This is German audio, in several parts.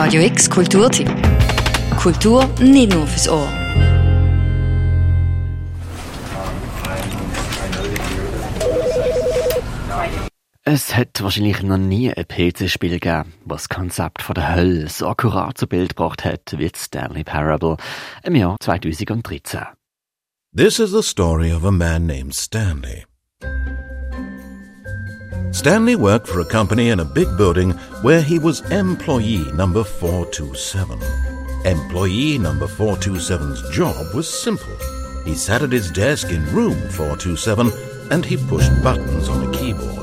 Radio X Kulturtipp. Kultur nicht nur fürs Ohr. Es hat wahrscheinlich noch nie ein PC-Spiel gegeben, das das Konzept von der Hölle so akkurat zu Bild gebracht hat wie Stanley Parable im Jahr 2013. This is the story of a man named Stanley. Stanley worked for a company in a big building where he was employee number 427. Employee number 427's job was simple. He sat at his desk in room 427 and he pushed buttons on a keyboard.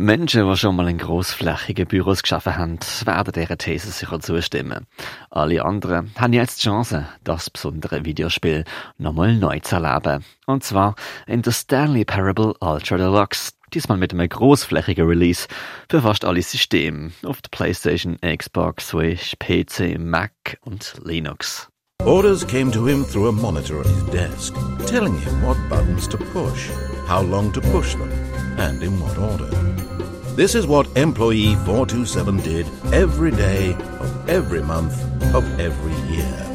Menschen, die schon mal in grossflächigen Büros geschaffen haben, werden dieser These sicher zustimmen. Alle anderen haben jetzt die Chance, das besondere Videospiel nochmal neu zu erleben. Und zwar in der Stanley Parable Ultra Deluxe. Diesmal mit einem grossflächigen Release für fast alle Systeme auf der PlayStation, Xbox, Switch, PC, Mac und Linux. Orders came to him through a monitor on his desk, telling him what buttons to push, how long to push them, and in what order. This is what employee 427 did every day of every month of every year.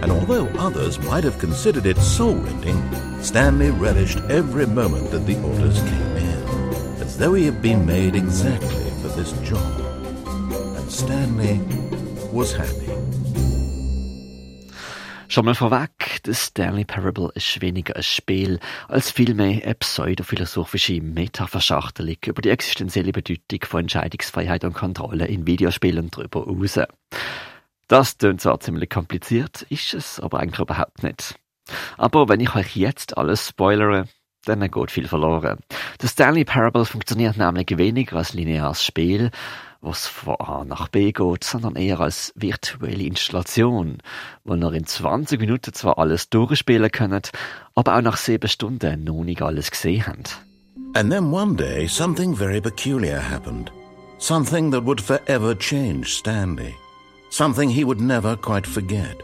And although others might have considered it soul rending, Stanley relished every moment that the orders came as though he had been made exactly for this job. And Stanley was happy. Schon mal vorweg, The Stanley Parable ist weniger ein Spiel als vielmehr eine pseudophilosophische Metaverschachtelung über die existenzielle Bedeutung von Entscheidungsfreiheit und Kontrolle in Videospielen darüber hinaus. Das klingt zwar ziemlich kompliziert, ist es aber eigentlich überhaupt nicht. Aber wenn ich euch jetzt alles spoilere, dann geht viel verloren. The Stanley Parable funktioniert nämlich weniger als lineares Spiel, was von A nach B geht, sondern eher als virtuelle Installation, wo ihr in 20 Minuten zwar alles durchspielen könnt, aber auch nach sieben Stunden noch nicht alles gesehen habt. And then one day, something very peculiar happened. Something that would forever change Stanley. Something he would never quite forget.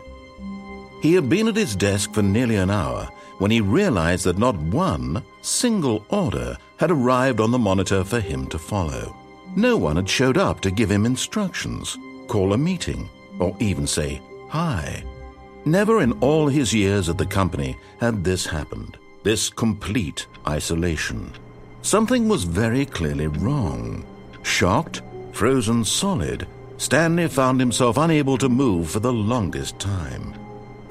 He had been at his desk for nearly an hour when he realized that not one single order had arrived on the monitor for him to follow. No one had showed up to give him instructions, call a meeting, or even say hi. Never in all his years at the company had this happened, this complete isolation. Something was very clearly wrong. Shocked, frozen solid, Stanley found himself unable to move for the longest time.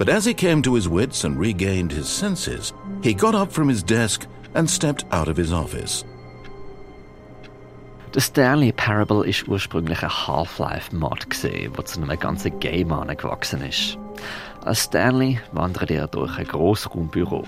But as he came to his wits and regained his senses, he got up from his desk and stepped out of his office. Der Stanley Parable ist ursprünglich ein Half-Life-Mod, der zu einem ganzen Game angewachsen ist. Als Stanley wandert er durch ein Grossraumbüro.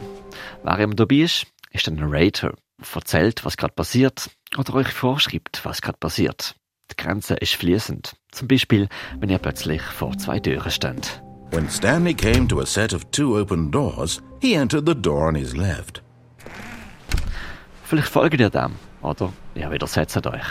Wer ihm dabei ist, ist der Narrator, erzählt, was gerade passiert oder euch vorschreibt, was gerade passiert. Die Grenze ist fließend. Zum Beispiel, wenn ihr plötzlich vor zwei Türen steht. When Stanley came to a set of two open doors, he entered the door on his left. Vielleicht folgt ihr dem, oder ihr widersetzt euch.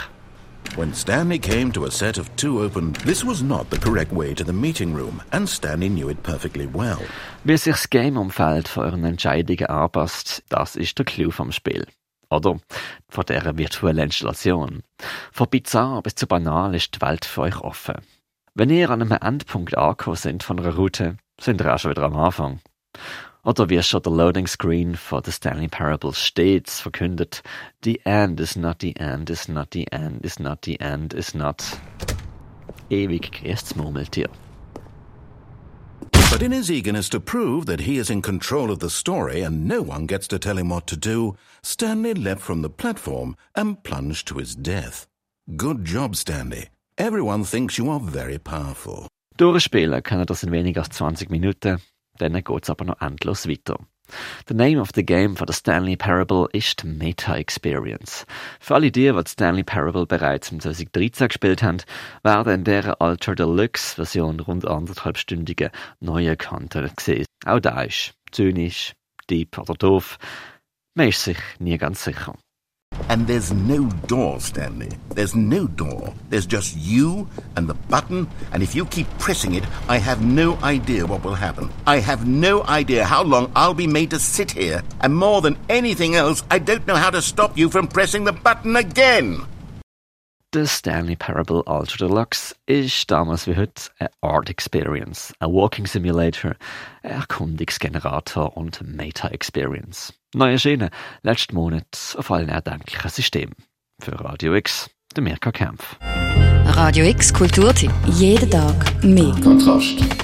When Stanley came to a set of two open, this was not the correct way to the meeting room, and Stanley knew it perfectly well. Wie sich das Game-Umfeld von euren Entscheidungen anpasst, das ist der Clou vom Spiel. Oder von dieser virtuellen Installation. Von bizarr bis zu banal ist die Welt für euch offen. Wenn ihr an einem Endpunkt angekommen seid von einer Route, sind ihr auch schon wieder am Anfang. Oder wie schon der Loading Screen von The Stanley Parable stets verkündet, The end is not the end, is not the end, is not the end, is not... Ewig grüßt's Murmeltier. But in his eagerness to prove that he is in control of the story and no one gets to tell him what to do, Stanley leapt from the platform and plunged to his death. Good job, Stanley. Everyone thinks you are very powerful. Durchspielen können das in weniger als 20 Minuten, dann geht's aber noch endlos weiter. The name of the game for the Stanley Parable ist die Meta Experience. Für alle die, die Stanley Parable bereits im 2013 gespielt haben, werden in dieser Ultra Deluxe Version rund anderthalbstündige neue Content gesehen. Auch da ist zynisch, deep oder doof. Man ist sich nie ganz sicher. And there's no door, Stanley. There's no door. There's just you and the button, and if you keep pressing it, I have no idea what will happen. I have no idea how long I'll be made to sit here, and more than anything else, I don't know how to stop you from pressing the button again. The Stanley Parable Ultra Deluxe ist damals wie heute Art Experience, ein Walking Simulator, ein Erkundungsgenerator und Meta Experience. Neu erschienen, letzten Monat auf allen erdenklichen Systemen. Für Radio X, der Mirka Kempf. Radio X Kulturtipp. Jeden Tag mehr. Kontrast.